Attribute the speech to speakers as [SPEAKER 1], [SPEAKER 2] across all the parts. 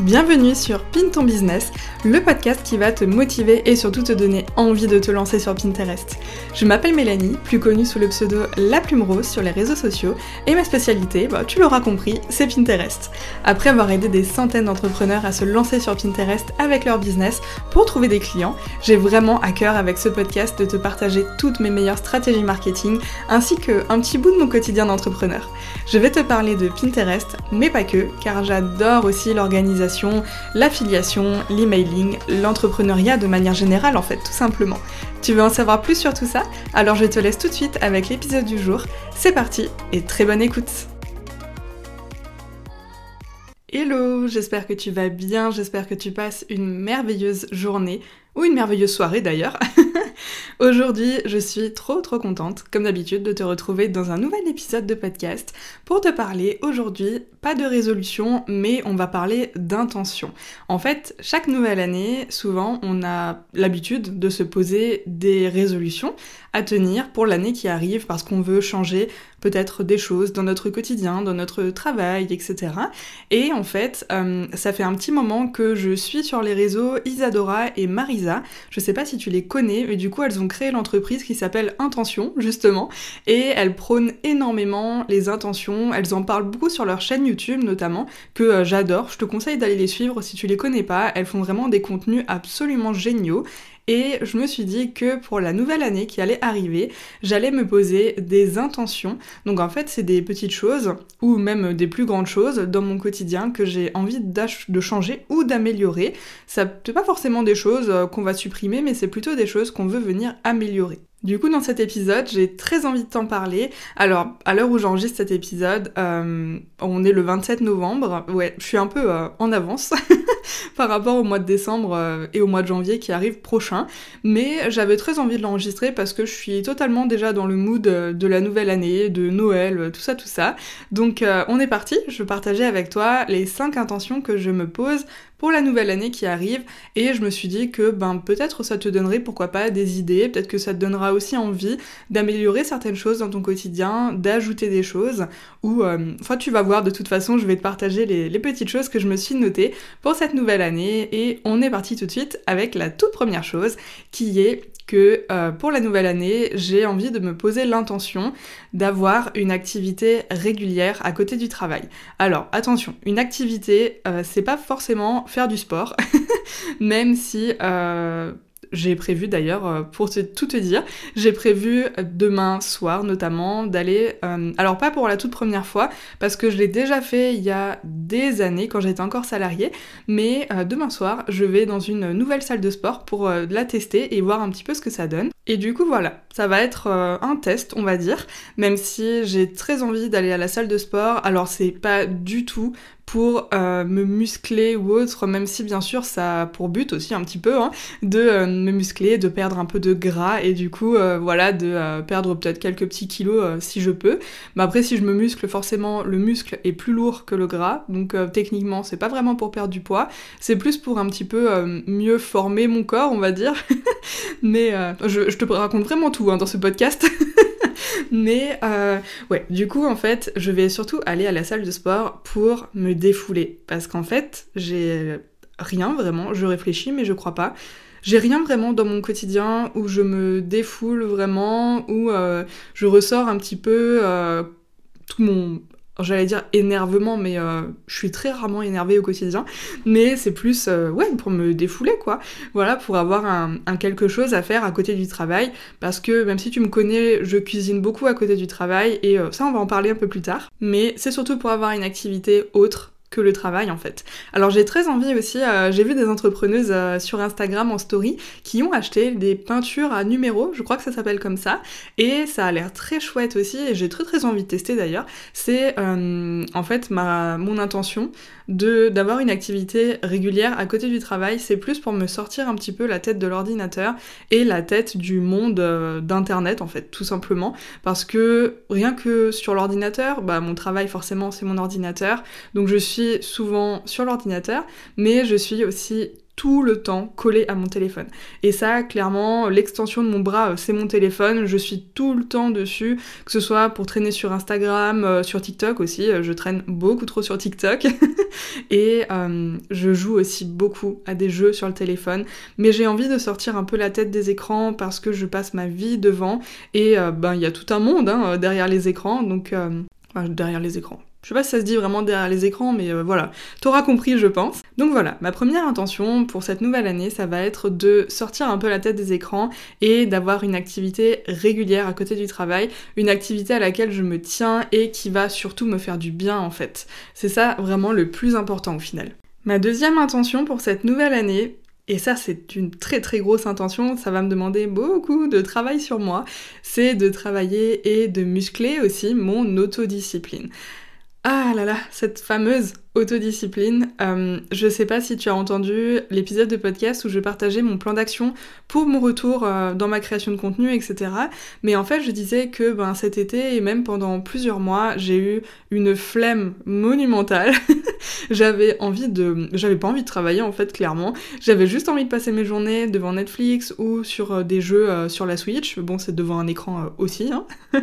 [SPEAKER 1] Bienvenue sur Pin ton business, le podcast qui va te motiver et surtout te donner envie de te lancer sur Pinterest. Je m'appelle Mélanie, plus connue sous le pseudo La Plume Rose sur les réseaux sociaux, et ma spécialité, bah, tu l'auras compris, c'est Pinterest. Après avoir aidé des centaines d'entrepreneurs à se lancer sur Pinterest avec leur business pour trouver des clients, j'ai vraiment à cœur avec ce podcast de te partager toutes mes meilleures stratégies marketing ainsi qu'un petit bout de mon quotidien d'entrepreneur. Je vais te parler de Pinterest, mais pas que, car j'adore aussi l'organisation l'affiliation, l'emailing, l'entrepreneuriat de manière générale en fait, tout simplement. Tu veux en savoir plus sur tout ça? Alors je te laisse tout de suite avec l'épisode du jour. C'est parti et très bonne écoute Hello, j'espère que tu vas bien, j'espère que tu passes une merveilleuse journée, ou une merveilleuse soirée d'ailleurs. Aujourd'hui, je suis trop trop contente, comme d'habitude, de te retrouver dans un nouvel épisode de podcast pour te parler aujourd'hui, pas de résolution, mais on va parler d'intention. En fait, chaque nouvelle année, souvent, on a l'habitude de se poser des résolutions à tenir pour l'année qui arrive parce qu'on veut changer peut-être des choses dans notre quotidien, dans notre travail, etc. Et en fait, euh, ça fait un petit moment que je suis sur les réseaux Isadora et Marisa. Je sais pas si tu les connais, mais du coup, elles ont créé l'entreprise qui s'appelle Intention, justement, et elles prônent énormément les intentions. Elles en parlent beaucoup sur leur chaîne YouTube, notamment, que euh, j'adore. Je te conseille d'aller les suivre si tu les connais pas. Elles font vraiment des contenus absolument géniaux. Et je me suis dit que pour la nouvelle année qui allait arriver, j'allais me poser des intentions. Donc en fait, c'est des petites choses, ou même des plus grandes choses dans mon quotidien que j'ai envie de changer ou d'améliorer. Ça n'est pas forcément des choses euh, qu'on va supprimer, mais c'est plutôt des choses qu'on veut venir améliorer. Du coup, dans cet épisode, j'ai très envie de t'en parler. Alors, à l'heure où j'enregistre cet épisode, euh, on est le 27 novembre. Ouais, je suis un peu euh, en avance par rapport au mois de décembre euh, et au mois de janvier qui arrive prochain. Mais j'avais très envie de l'enregistrer parce que je suis totalement déjà dans le mood de la nouvelle année, de Noël, tout ça, tout ça. Donc, on est parti. Je partager avec toi les 5 intentions que je me pose pour la nouvelle année qui arrive. Et je me suis dit que ben peut-être ça te donnerait pourquoi pas des idées, peut-être que ça te donnera aussi envie d'améliorer certaines choses dans ton quotidien, d'ajouter des choses. Ou euh, enfin tu vas voir de toute façon je vais te partager les, les petites choses que je me suis notées pour cette nouvelle année. Et on est parti tout de suite avec la toute première chose qui est que euh, pour la nouvelle année, j'ai envie de me poser l'intention d'avoir une activité régulière à côté du travail. Alors attention, une activité, euh, c'est pas forcément faire du sport, même si euh, j'ai prévu d'ailleurs, euh, pour tout te dire, j'ai prévu demain soir notamment d'aller, euh, alors pas pour la toute première fois, parce que je l'ai déjà fait il y a des années quand j'étais encore salariée, mais euh, demain soir je vais dans une nouvelle salle de sport pour la tester et voir un petit peu ce que ça donne. Et du coup voilà, ça va être un test on va dire, même si j'ai très envie d'aller à la salle de sport, alors c'est pas du tout pour euh, me muscler ou autre, même si bien sûr ça a pour but aussi un petit peu hein, de euh, me muscler, de perdre un peu de gras et du coup euh, voilà de perdre peut-être quelques petits kilos si je peux. Mais après si je me muscle forcément le muscle est plus lourd que le gras, donc techniquement c'est pas vraiment pour perdre du poids, c'est plus pour un petit peu mieux former mon corps on va dire. Mais je, te raconte vraiment tout hein, dans ce podcast. Mais euh, ouais, du coup, en fait, je vais surtout aller à la salle de sport pour me défouler. Parce qu'en fait, j'ai rien vraiment, je réfléchis, mais je crois pas. J'ai rien vraiment dans mon quotidien où je me défoule vraiment, où euh, je ressors un petit peu euh, tout mon j'allais dire énervement, mais euh, je suis très rarement énervée au quotidien, mais c'est plus, euh, ouais, pour me défouler, quoi. Voilà, pour avoir un, quelque chose à faire à côté du travail, parce que même si tu me connais, je cuisine beaucoup à côté du travail, et euh, ça, on va en parler un peu plus tard, mais c'est surtout pour avoir une activité autre que le travail en fait. Alors j'ai très envie aussi, euh, j'ai vu des entrepreneuses euh, sur Instagram en story qui ont acheté des peintures à numéro, je crois que ça s'appelle comme ça, et ça a l'air très chouette aussi, et j'ai très très envie de tester d'ailleurs. C'est euh, en fait ma, mon intention de d'avoir une activité régulière à côté du travail, c'est plus pour me sortir un petit peu la tête de l'ordinateur et la tête du monde d'internet en fait, tout simplement, parce que rien que sur l'ordinateur, bah mon travail forcément c'est mon ordinateur, donc je suis souvent sur l'ordinateur, mais je suis aussi tout le temps collé à mon téléphone. Et ça, clairement, l'extension de mon bras, c'est mon téléphone. Je suis tout le temps dessus, que ce soit pour traîner sur Instagram, sur TikTok aussi. Je traîne beaucoup trop sur TikTok. et je joue aussi beaucoup à des jeux sur le téléphone. Mais j'ai envie de sortir un peu la tête des écrans parce que je passe ma vie devant. Et ben, il y a tout un monde hein, derrière les écrans. Donc, derrière les écrans. Je sais pas si ça se dit vraiment derrière les écrans, mais euh, voilà, t'auras compris, je pense. Donc voilà, ma première intention pour cette nouvelle année, ça va être de sortir un peu la tête des écrans et d'avoir une activité régulière à côté du travail, une activité à laquelle je me tiens et qui va surtout me faire du bien en fait. C'est ça vraiment le plus important au final. Ma deuxième intention pour cette nouvelle année, et ça c'est une très très grosse intention, ça va me demander beaucoup de travail sur moi, c'est de travailler et de muscler aussi mon autodiscipline. Ah là là, cette fameuse autodiscipline. Euh, je sais pas si tu as entendu l'épisode de podcast où je partageais mon plan d'action pour mon retour euh, dans ma création de contenu, etc. Mais en fait, je disais que ben, cet été et même pendant plusieurs mois, j'ai eu une flemme monumentale. j'avais envie de, j'avais pas envie de travailler en fait, clairement. J'avais juste envie de passer mes journées devant Netflix ou sur euh, des jeux sur la Switch. Bon, c'est devant un écran aussi, hein.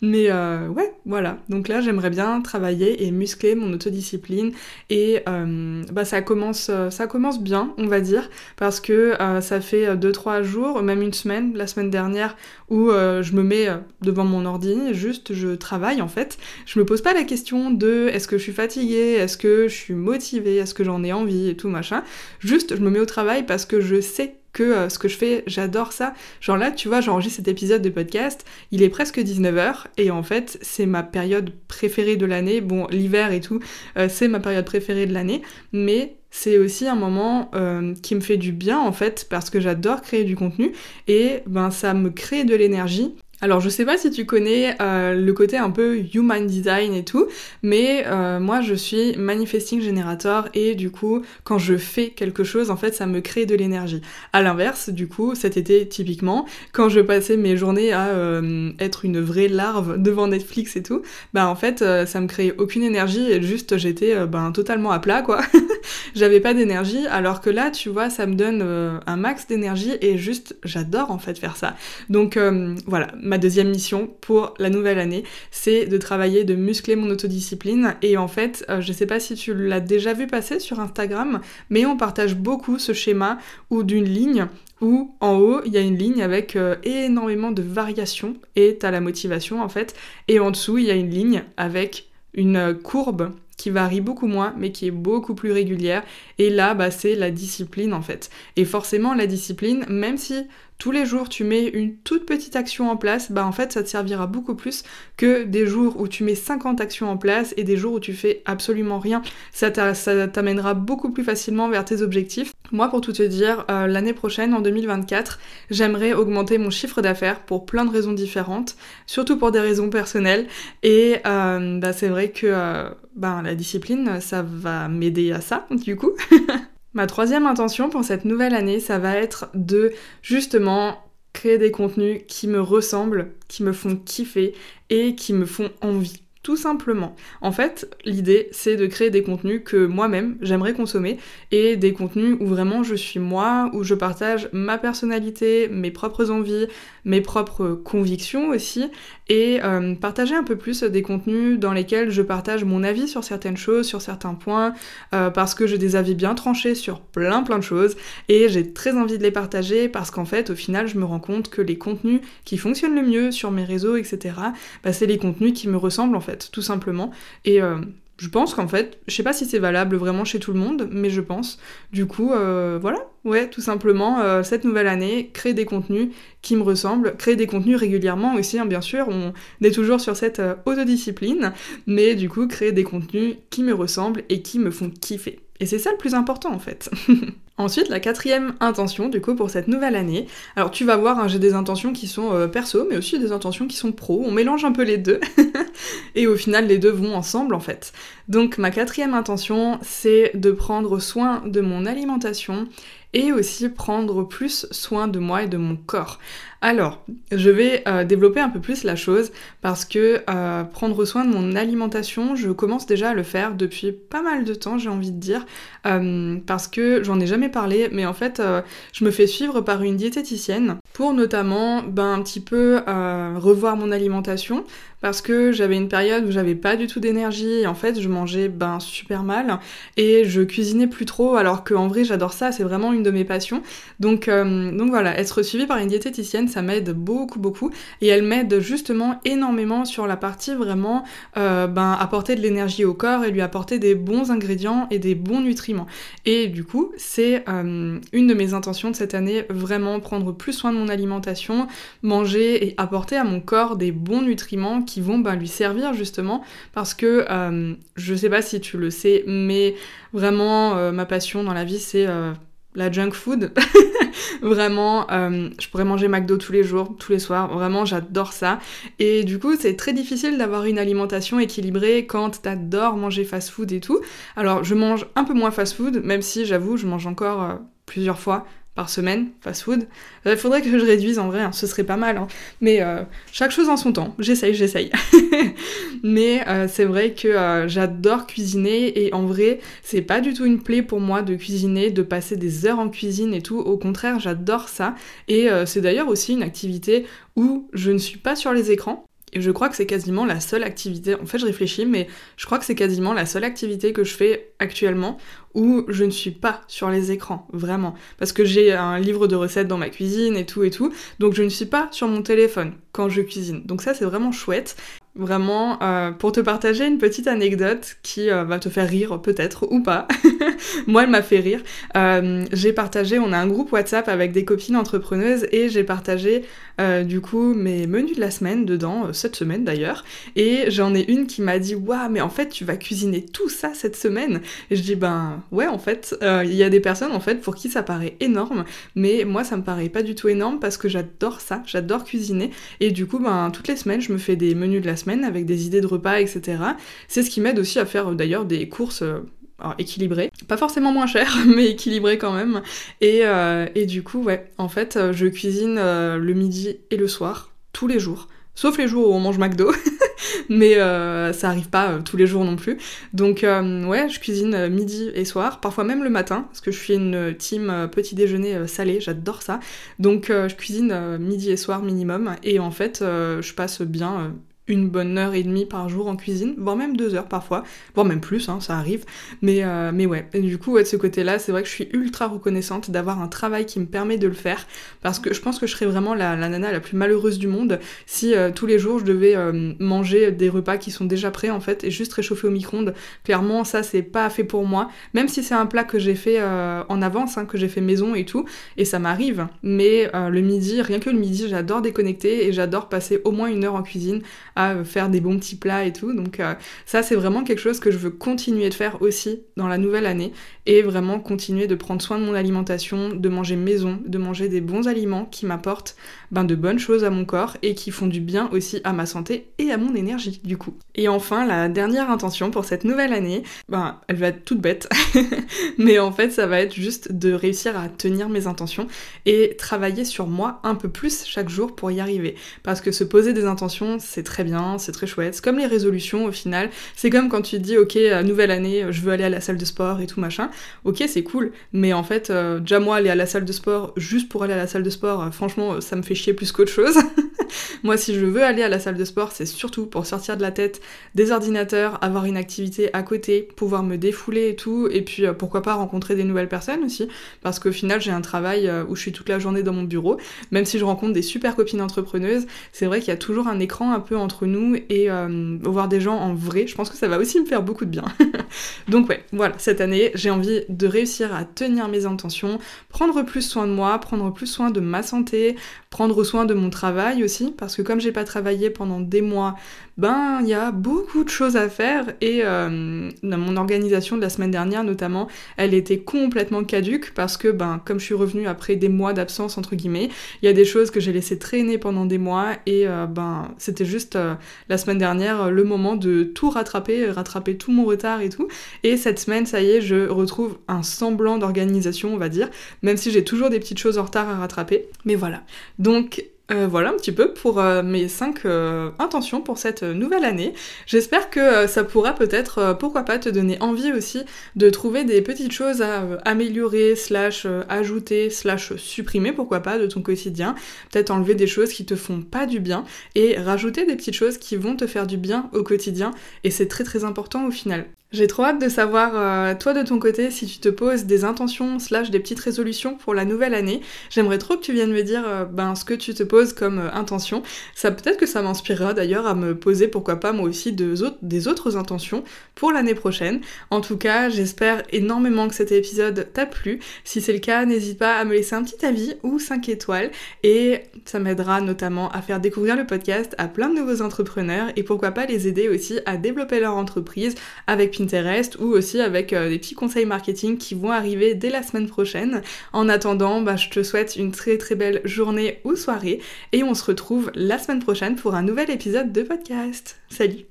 [SPEAKER 1] Mais ouais, voilà. Donc là, j'aimerais bien travailler et muscler mon autodiscipline et euh, bah, ça, commence, euh, ça commence bien, on va dire, parce que euh, ça fait 2-3 jours, même une semaine, la semaine dernière, où je me mets devant mon ordi, juste je travaille en fait. Je me pose pas la question de est-ce que je suis fatiguée, est-ce que je suis motivée, est-ce que j'en ai envie et tout machin. Juste je me mets au travail parce que je sais que euh, ce que je fais, j'adore ça. Genre là, tu vois, j'enregistre cet épisode de podcast, il est presque 19h, et en fait, c'est ma période préférée de l'année. Bon, l'hiver et tout, euh, c'est ma période préférée de l'année, mais c'est aussi un moment euh, qui me fait du bien en fait parce que j'adore créer du contenu et ben ça me crée de l'énergie alors je sais pas si tu connais euh, le côté un peu human design et tout, mais euh, moi je suis manifesting generator et du coup quand je fais quelque chose en fait ça me crée de l'énergie. À l'inverse du coup cet été typiquement quand je passais mes journées à euh, être une vraie larve devant Netflix et tout, bah en fait ça me créait aucune énergie et juste j'étais ben totalement à plat quoi. J'avais pas d'énergie alors que là tu vois ça me donne un max d'énergie et juste j'adore en fait faire ça. Donc voilà ma deuxième mission pour la nouvelle année, c'est de travailler, de muscler mon autodiscipline. Et en fait, euh, je sais pas si tu l'as déjà vu passer sur Instagram, mais on partage beaucoup ce schéma ou d'une ligne où en haut il y a une ligne avec euh, énormément de variations et t'as la motivation en fait, et en dessous il y a une ligne avec une courbe qui varie beaucoup moins mais qui est beaucoup plus régulière et là bah c'est la discipline en fait et forcément la discipline même si tous les jours tu mets une toute petite action en place, bah en fait ça te servira beaucoup plus que des jours où tu mets 50 actions en place et des jours où tu fais absolument rien. Ça t'amènera beaucoup plus facilement vers tes objectifs. Moi pour tout te dire, euh, l'année prochaine, en 2024, j'aimerais augmenter mon chiffre d'affaires pour plein de raisons différentes, surtout pour des raisons personnelles. Et euh, bah, c'est vrai que euh, bah, la discipline, ça va m'aider à ça du coup. Ma troisième intention pour cette nouvelle année, ça va être de justement créer des contenus qui me ressemblent, qui me font kiffer et qui me font envie tout simplement. En fait, l'idée, c'est de créer des contenus que moi-même, j'aimerais consommer, et des contenus où vraiment je suis moi, où je partage ma personnalité, mes propres envies, mes propres convictions aussi, et euh, partager un peu plus des contenus dans lesquels je partage mon avis sur certaines choses, sur certains points, euh, parce que j'ai des avis bien tranchés sur plein plein de choses, et j'ai très envie de les partager parce qu'en fait, au final, je me rends compte que les contenus qui fonctionnent le mieux sur mes réseaux, etc., bah, c'est les contenus qui me ressemblent en fait tout simplement. Et euh, je pense qu'en fait, je sais pas si c'est valable vraiment chez tout le monde, mais je pense. Du coup, euh, voilà, ouais, tout simplement, euh, cette nouvelle année, créer des contenus qui me ressemblent, créer des contenus régulièrement aussi, hein, bien sûr, on est toujours sur cette autodiscipline, mais du coup, créer des contenus qui me ressemblent et qui me font kiffer. Et c'est ça le plus important en fait. Ensuite, la quatrième intention, du coup, pour cette nouvelle année. Alors, tu vas voir, hein, j'ai des intentions qui sont euh, perso, mais aussi des intentions qui sont pro. On mélange un peu les deux. et au final, les deux vont ensemble, en fait. Donc, ma quatrième intention, c'est de prendre soin de mon alimentation et aussi prendre plus soin de moi et de mon corps. Alors, je vais euh, développer un peu plus la chose parce que euh, prendre soin de mon alimentation, je commence déjà à le faire depuis pas mal de temps, j'ai envie de dire, euh, parce que j'en ai jamais parlé, mais en fait, je me fais suivre par une diététicienne pour notamment ben, un petit peu revoir mon alimentation, parce que j'avais une période où j'avais pas du tout d'énergie et en fait je mangeais ben super mal et je cuisinais plus trop alors qu'en vrai j'adore ça, c'est vraiment une de mes passions. Donc, donc voilà, être suivi par une diététicienne ça m'aide beaucoup beaucoup et elle m'aide justement énormément sur la partie vraiment euh, ben, apporter de l'énergie au corps et lui apporter des bons ingrédients et des bons nutriments. Et du coup, c'est euh, une de mes intentions de cette année, vraiment prendre plus soin de mon alimentation, manger et apporter à mon corps des bons nutriments qui vont ben, lui servir justement parce que euh, je sais pas si tu le sais, mais vraiment ma passion dans la vie c'est la junk food. vraiment, euh, je pourrais manger McDo tous les jours, tous les soirs. Vraiment, j'adore ça. Et du coup, c'est très difficile d'avoir une alimentation équilibrée quand t'adores manger fast food et tout. Alors, je mange un peu moins fast food, même si j'avoue, je mange encore euh, plusieurs fois par semaine, fast food. Il euh, faudrait que je réduise en vrai, hein, ce serait pas mal. Hein. Mais euh, chaque chose en son temps, j'essaye, j'essaye. Mais euh, c'est vrai que j'adore cuisiner et en vrai, c'est pas du tout une plaie pour moi de cuisiner, de passer des heures en cuisine et tout. Au contraire, j'adore ça. Et c'est d'ailleurs aussi une activité où je ne suis pas sur les écrans. Et je crois que c'est quasiment la seule activité, en fait je réfléchis, mais je crois que c'est quasiment la seule activité que je fais actuellement où je ne suis pas sur les écrans, vraiment. Parce que j'ai un livre de recettes dans ma cuisine et tout et tout, donc je ne suis pas sur mon téléphone quand je cuisine. Donc ça c'est vraiment chouette. Vraiment, euh, pour te partager une petite anecdote qui euh, va te faire rire peut-être ou pas. Moi, elle m'a fait rire. Euh, j'ai partagé, on a un groupe WhatsApp avec des copines entrepreneuses et j'ai partagé du coup mes menus de la semaine dedans, cette semaine d'ailleurs. Et j'en ai une qui m'a dit Waouh, mais en fait, tu vas cuisiner tout ça cette semaine. Et je dis Ben ouais, en fait, il y a des personnes en fait pour qui ça paraît énorme, mais moi, ça me paraît pas du tout énorme parce que j'adore ça, j'adore cuisiner. Et du coup, ben toutes les semaines, je me fais des menus de la semaine avec des idées de repas, etc. C'est ce qui m'aide aussi à faire d'ailleurs des courses euh, équilibrées. Pas forcément moins chères, mais équilibrées quand même. Et, euh, et, du coup, ouais, en fait, euh, je cuisine le midi et le soir, tous les jours. Sauf les jours où on mange McDo, mais ça arrive pas tous les jours non plus. Donc ouais, je cuisine midi et soir, parfois même le matin, parce que je suis une team petit déjeuner salé, j'adore ça. Donc je cuisine midi et soir minimum, et en fait je passe bien une bonne heure et demie par jour en cuisine, voire même deux heures parfois, voire même plus, hein, ça arrive. Mais, euh, mais ouais, et du coup, ouais, de ce côté-là, c'est vrai que je suis ultra reconnaissante d'avoir un travail qui me permet de le faire, parce que je pense que je serais vraiment la, nana la plus malheureuse du monde si euh, tous les jours je devais euh, manger des repas qui sont déjà prêts en fait, et juste réchauffer au micro-ondes. Clairement, ça, c'est pas fait pour moi, même si c'est un plat que j'ai fait en avance, hein, que j'ai fait maison et tout, et ça m'arrive. Mais le midi, rien que le midi, j'adore déconnecter et j'adore passer au moins une heure en cuisine à faire des bons petits plats et tout. Donc euh, ça, c'est vraiment quelque chose que je veux continuer de faire aussi dans la nouvelle année et vraiment continuer de prendre soin de mon alimentation, de manger maison, de manger des bons aliments qui m'apportent ben, de bonnes choses à mon corps et qui font du bien aussi à ma santé et à mon énergie du coup. Et enfin, la dernière intention pour cette nouvelle année, ben, elle va être toute bête, mais en fait, ça va être juste de réussir à tenir mes intentions et travailler sur moi un peu plus chaque jour pour y arriver. Parce que se poser des intentions, c'est très c'est très chouette. C'est comme les résolutions au final. C'est comme quand tu te dis, ok, nouvelle année, je veux aller à la salle de sport et tout machin. Ok, c'est cool, mais en fait, euh, déjà moi, aller à la salle de sport juste pour aller à la salle de sport, euh, franchement, ça me fait chier plus qu'autre chose. moi, si je veux aller à la salle de sport, c'est surtout pour sortir de la tête des ordinateurs, avoir une activité à côté, pouvoir me défouler et tout, et puis euh, pourquoi pas rencontrer des nouvelles personnes aussi, parce qu'au final, j'ai un travail où je suis toute la journée dans mon bureau, même si je rencontre des super copines entrepreneuses, c'est vrai qu'il y a toujours un écran un peu entre nous et euh, voir des gens en vrai, je pense que ça va aussi me faire beaucoup de bien. Donc ouais, voilà, cette année, j'ai envie de réussir à tenir mes intentions, prendre plus soin de moi, prendre plus soin de ma santé, prendre soin de mon travail aussi, parce que comme j'ai pas travaillé pendant des mois, ben il y a beaucoup de choses à faire et euh, mon organisation de la semaine dernière notamment, elle était complètement caduque parce que ben comme je suis revenue après des mois d'absence entre guillemets, il y a des choses que j'ai laissé traîner pendant des mois et euh, ben c'était juste euh, la semaine dernière le moment de tout rattraper, rattraper tout mon retard et tout. Et cette semaine, ça y est, je retrouve un semblant d'organisation, on va dire, même si j'ai toujours des petites choses en retard à rattraper. Mais voilà. Donc euh, voilà un petit peu pour euh, mes 5 euh, intentions pour cette nouvelle année. J'espère que ça pourra peut-être, pourquoi pas, te donner envie aussi de trouver des petites choses à améliorer, slash ajouter, slash supprimer, pourquoi pas, de ton quotidien. Peut-être enlever des choses qui te font pas du bien et rajouter des petites choses qui vont te faire du bien au quotidien. Et c'est très très important au final. J'ai trop hâte de savoir, euh, toi de ton côté, si tu te poses des intentions slash des petites résolutions pour la nouvelle année. J'aimerais trop que tu viennes me dire euh, ben, ce que tu te poses comme euh, intention. Ça peut-être que ça m'inspirera d'ailleurs à me poser, pourquoi pas moi aussi, de, des autres intentions pour l'année prochaine. En tout cas, j'espère énormément que cet épisode t'a plu. Si c'est le cas, n'hésite pas à me laisser un petit avis ou 5 étoiles et ça m'aidera notamment à faire découvrir le podcast à plein de nouveaux entrepreneurs et pourquoi pas les aider aussi à développer leur entreprise avec Pinterest ou aussi avec euh, des petits conseils marketing qui vont arriver dès la semaine prochaine. En attendant, bah, je te souhaite une très très belle journée ou soirée et on se retrouve la semaine prochaine pour un nouvel épisode de podcast. Salut